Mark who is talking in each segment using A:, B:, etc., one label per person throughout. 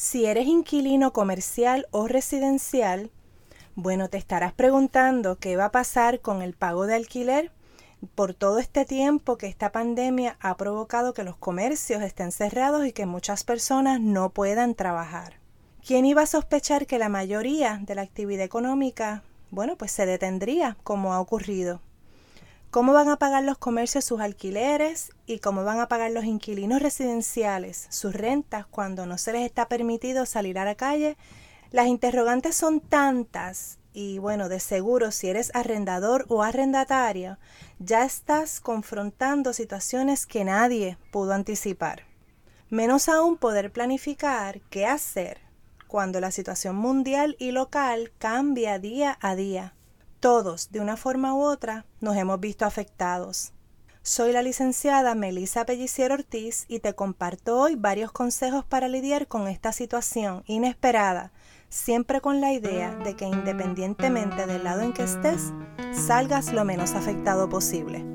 A: Si eres inquilino comercial o residencial, bueno, te estarás preguntando qué va a pasar con el pago de alquiler por todo este tiempo que esta pandemia ha provocado que los comercios estén cerrados y que muchas personas no puedan trabajar. ¿Quién iba a sospechar que la mayoría de la actividad económica, bueno, pues se detendría como ha ocurrido? Cómo van a pagar los comercios sus alquileres y cómo van a pagar los inquilinos residenciales sus rentas cuando no se les está permitido salir a la calle. Las interrogantes son tantas y bueno, de seguro si eres arrendador o arrendatario, ya estás confrontando situaciones que nadie pudo anticipar. Menos aún poder planificar qué hacer cuando la situación mundial y local cambia día a día todos, de una forma u otra, nos hemos visto afectados. Soy la licenciada Melisa Pellicier Ortiz y te comparto hoy varios consejos para lidiar con esta situación inesperada, siempre con la idea de que independientemente del lado en que estés, salgas lo menos afectado posible.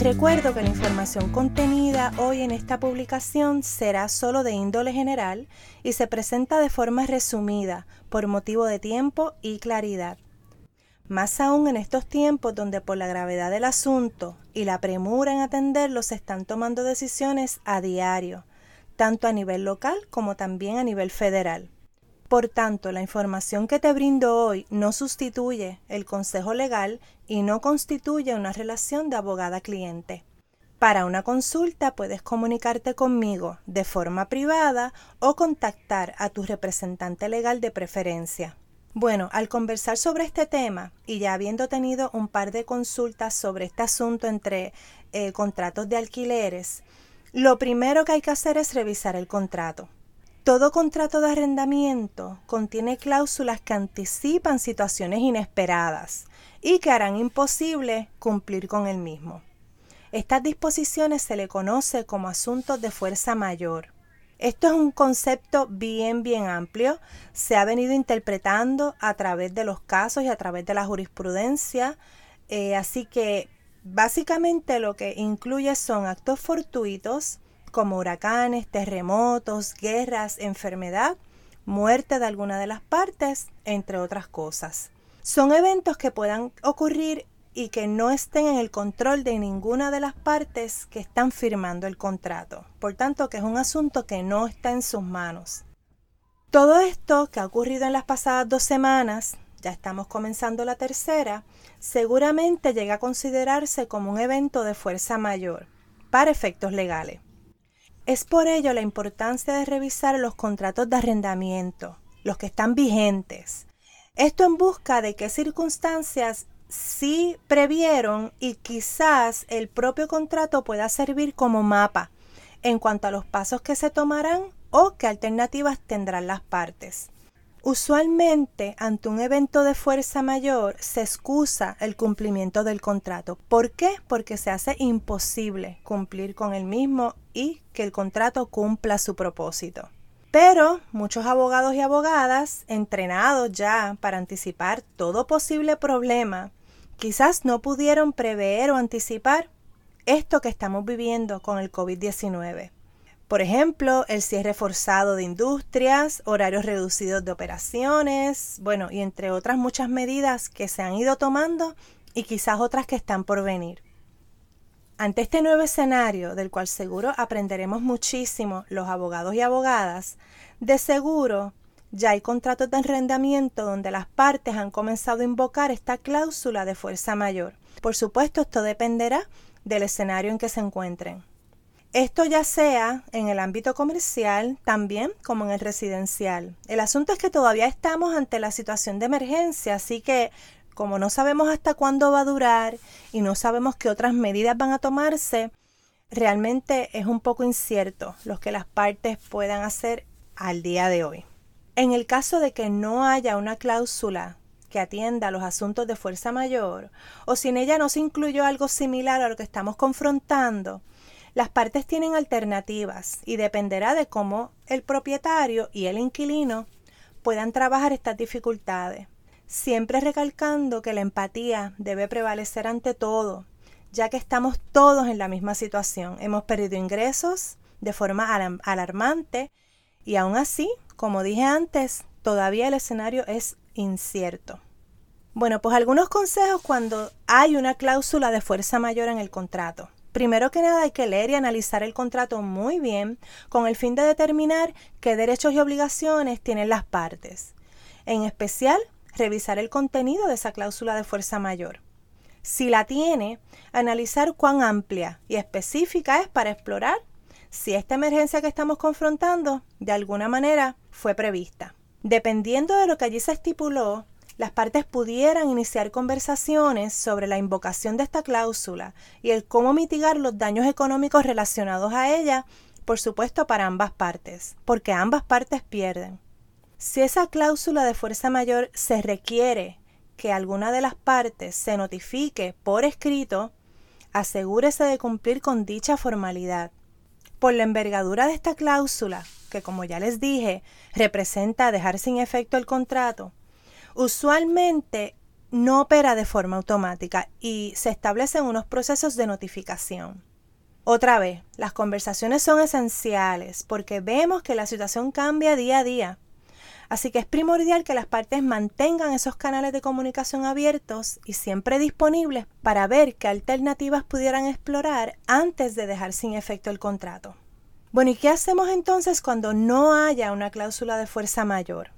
A: Recuerdo que la información contenida hoy en esta publicación será solo de índole general y se presenta de forma resumida por motivo de tiempo y claridad. Más aún en estos tiempos donde por la gravedad del asunto y la premura en atenderlo se están tomando decisiones a diario, tanto a nivel local como también a nivel federal. Por tanto, la información que te brindo hoy no sustituye el consejo legal y no constituye una relación de abogada-cliente. Para una consulta puedes comunicarte conmigo de forma privada o contactar a tu representante legal de preferencia. Bueno, al conversar sobre este tema y ya habiendo tenido un par de consultas sobre este asunto entre eh, contratos de alquileres, lo primero que hay que hacer es revisar el contrato. Todo contrato de arrendamiento contiene cláusulas que anticipan situaciones inesperadas y que harán imposible cumplir con el mismo. Estas disposiciones se le conoce como asuntos de fuerza mayor. Esto es un concepto bien, bien amplio. Se ha venido interpretando a través de los casos y a través de la jurisprudencia. Eh, así que básicamente lo que incluye son actos fortuitos, como huracanes, terremotos, guerras, enfermedad, muerte de alguna de las partes, entre otras cosas. Son eventos que puedan ocurrir y que no estén en el control de ninguna de las partes que están firmando el contrato. Por tanto, que es un asunto que no está en sus manos. Todo esto que ha ocurrido en las pasadas dos semanas, ya estamos comenzando la tercera, seguramente llega a considerarse como un evento de fuerza mayor para efectos legales. Es por ello la importancia de revisar los contratos de arrendamiento, los que están vigentes. Esto en busca de qué circunstancias sí previeron y quizás el propio contrato pueda servir como mapa en cuanto a los pasos que se tomarán o qué alternativas tendrán las partes. Usualmente, ante un evento de fuerza mayor, se excusa el cumplimiento del contrato. ¿Por qué? Porque se hace imposible cumplir con el mismo y que el contrato cumpla su propósito. Pero muchos abogados y abogadas, entrenados ya para anticipar todo posible problema, quizás no pudieron prever o anticipar esto que estamos viviendo con el COVID-19. Por ejemplo, el cierre forzado de industrias, horarios reducidos de operaciones, bueno, y entre otras muchas medidas que se han ido tomando y quizás otras que están por venir. Ante este nuevo escenario, del cual seguro aprenderemos muchísimo los abogados y abogadas, de seguro ya hay contratos de arrendamiento donde las partes han comenzado a invocar esta cláusula de fuerza mayor. Por supuesto, esto dependerá del escenario en que se encuentren. Esto ya sea en el ámbito comercial, también como en el residencial. El asunto es que todavía estamos ante la situación de emergencia, así que como no sabemos hasta cuándo va a durar y no sabemos qué otras medidas van a tomarse, realmente es un poco incierto lo que las partes puedan hacer al día de hoy. En el caso de que no haya una cláusula que atienda a los asuntos de fuerza mayor, o si en ella no se incluyó algo similar a lo que estamos confrontando, las partes tienen alternativas y dependerá de cómo el propietario y el inquilino puedan trabajar estas dificultades, siempre recalcando que la empatía debe prevalecer ante todo, ya que estamos todos en la misma situación. Hemos perdido ingresos de forma alarmante y aún así, como dije antes, todavía el escenario es incierto. Bueno, pues algunos consejos cuando hay una cláusula de fuerza mayor en el contrato. Primero que nada hay que leer y analizar el contrato muy bien con el fin de determinar qué derechos y obligaciones tienen las partes. En especial, revisar el contenido de esa cláusula de fuerza mayor. Si la tiene, analizar cuán amplia y específica es para explorar si esta emergencia que estamos confrontando de alguna manera fue prevista. Dependiendo de lo que allí se estipuló, las partes pudieran iniciar conversaciones sobre la invocación de esta cláusula y el cómo mitigar los daños económicos relacionados a ella, por supuesto para ambas partes, porque ambas partes pierden. Si esa cláusula de fuerza mayor se requiere que alguna de las partes se notifique por escrito, asegúrese de cumplir con dicha formalidad. Por la envergadura de esta cláusula, que como ya les dije, representa dejar sin efecto el contrato, usualmente no opera de forma automática y se establecen unos procesos de notificación. Otra vez, las conversaciones son esenciales porque vemos que la situación cambia día a día. Así que es primordial que las partes mantengan esos canales de comunicación abiertos y siempre disponibles para ver qué alternativas pudieran explorar antes de dejar sin efecto el contrato. Bueno, ¿y qué hacemos entonces cuando no haya una cláusula de fuerza mayor?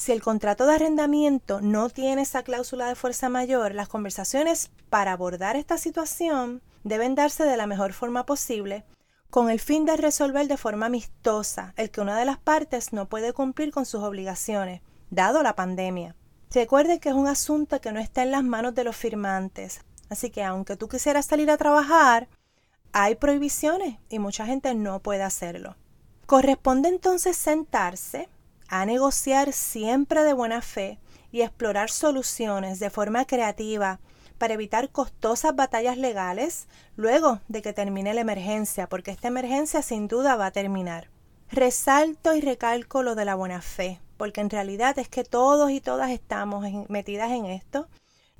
A: Si el contrato de arrendamiento no tiene esa cláusula de fuerza mayor, las conversaciones para abordar esta situación deben darse de la mejor forma posible con el fin de resolver de forma amistosa el que una de las partes no puede cumplir con sus obligaciones, dado la pandemia. Recuerde que es un asunto que no está en las manos de los firmantes, así que aunque tú quisieras salir a trabajar, hay prohibiciones y mucha gente no puede hacerlo. Corresponde entonces sentarse a negociar siempre de buena fe y explorar soluciones de forma creativa para evitar costosas batallas legales luego de que termine la emergencia, porque esta emergencia sin duda va a terminar. Resalto y recalco lo de la buena fe, porque en realidad es que todos y todas estamos metidas en esto.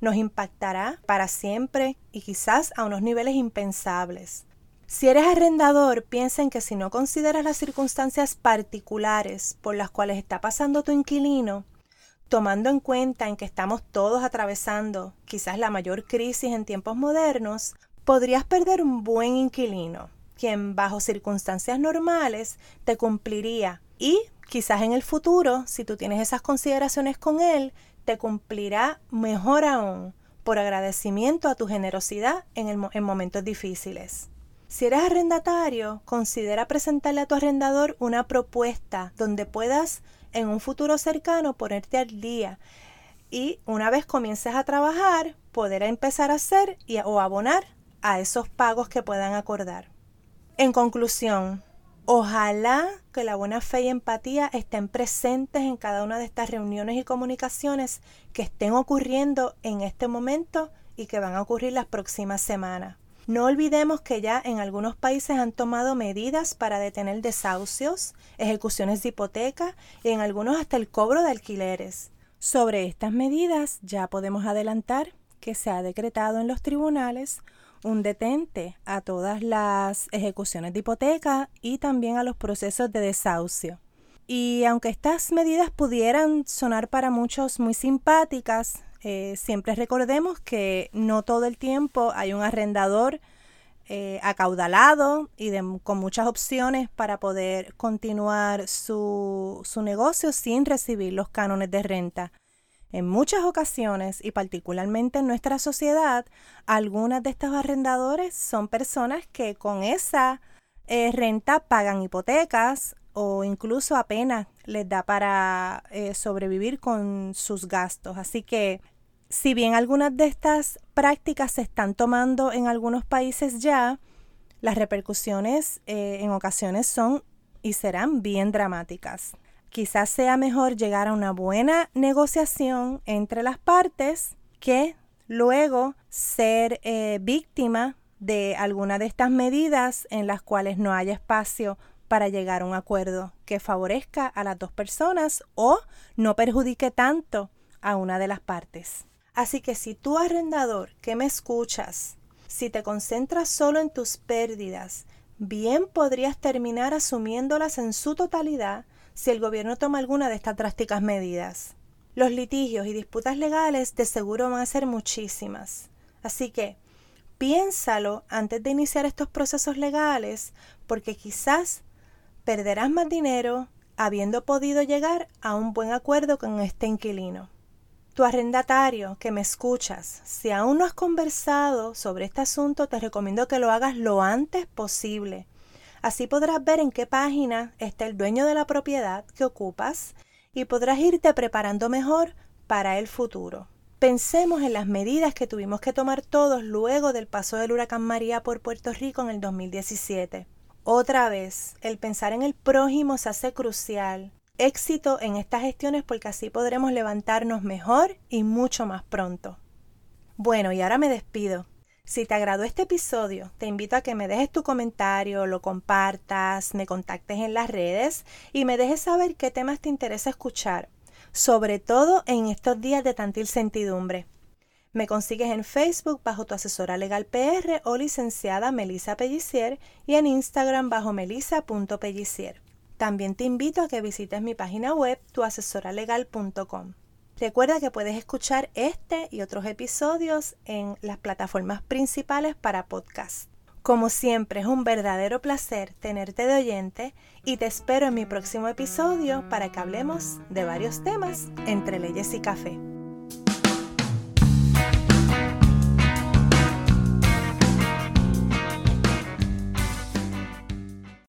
A: Nos impactará para siempre y quizás a unos niveles impensables. Si eres arrendador, piensa en que si no consideras las circunstancias particulares por las cuales está pasando tu inquilino, tomando en cuenta en que estamos todos atravesando quizás la mayor crisis en tiempos modernos, podrías perder un buen inquilino, quien bajo circunstancias normales te cumpliría y quizás en el futuro, si tú tienes esas consideraciones con él, te cumplirá mejor aún por agradecimiento a tu generosidad en, en momentos difíciles. Si eres arrendatario, considera presentarle a tu arrendador una propuesta donde puedas en un futuro cercano ponerte al día y una vez comiences a trabajar, poder empezar a hacer o abonar a esos pagos que puedan acordar. En conclusión, ojalá que la buena fe y empatía estén presentes en cada una de estas reuniones y comunicaciones que estén ocurriendo en este momento y que van a ocurrir las próximas semanas. No olvidemos que ya en algunos países han tomado medidas para detener desahucios, ejecuciones de hipoteca y en algunos hasta el cobro de alquileres. Sobre estas medidas ya podemos adelantar que se ha decretado en los tribunales un detente a todas las ejecuciones de hipoteca y también a los procesos de desahucio. Y aunque estas medidas pudieran sonar para muchos muy simpáticas, eh, siempre recordemos que no todo el tiempo hay un arrendador eh, acaudalado y con muchas opciones para poder continuar su, su negocio sin recibir los cánones de renta. En muchas ocasiones, y particularmente en nuestra sociedad, algunas de estos arrendadores son personas que con esa eh, renta pagan hipotecas o incluso apenas les da para sobrevivir con sus gastos. Así que si bien algunas de estas prácticas se están tomando en algunos países ya, las repercusiones eh, en ocasiones son y serán bien dramáticas. Quizás sea mejor llegar a una buena negociación entre las partes que luego ser eh, víctima de alguna de estas medidas en las cuales no haya espacio para llegar a un acuerdo que favorezca a las dos personas o no perjudique tanto a una de las partes. Así que si tú arrendador que me escuchas, Si te concentras solo en tus pérdidas, bien podrías terminar asumiéndolas en su totalidad si el gobierno toma alguna de estas drásticas medidas. Los litigios y disputas legales de seguro van a ser muchísimas. Así que piénsalo antes de iniciar estos procesos legales porque quizás perderás más dinero habiendo podido llegar a un buen acuerdo con este inquilino. Tu arrendatario que me escuchas, si aún no has conversado sobre este asunto, te recomiendo que lo hagas lo antes posible. Así podrás ver en qué página está el dueño de la propiedad que ocupas y podrás irte preparando mejor para el futuro. Pensemos en las medidas que tuvimos que tomar todos luego del paso del huracán María por Puerto Rico en el 2017. Otra vez, el pensar en el prójimo se hace crucial. Éxito en estas gestiones porque así podremos levantarnos mejor y mucho más pronto. Bueno, y ahora me despido. Si te agradó este episodio, te invito a que me dejes tu comentario, lo compartas, me contactes en las redes y me dejes saber qué temas te interesa escuchar, sobre todo en estos días de tanta incertidumbre. Me consigues en Facebook bajo tu asesora legal PR o licenciada Melisa Pellicier y en Instagram bajo melisa.pellicier. También te invito a que visites mi página web tuasesoralegal.com. Recuerda que puedes escuchar este y otros episodios en las plataformas principales para podcast. Como siempre es un verdadero placer tenerte de oyente y te espero en mi próximo episodio para que hablemos de varios temas entre leyes y café.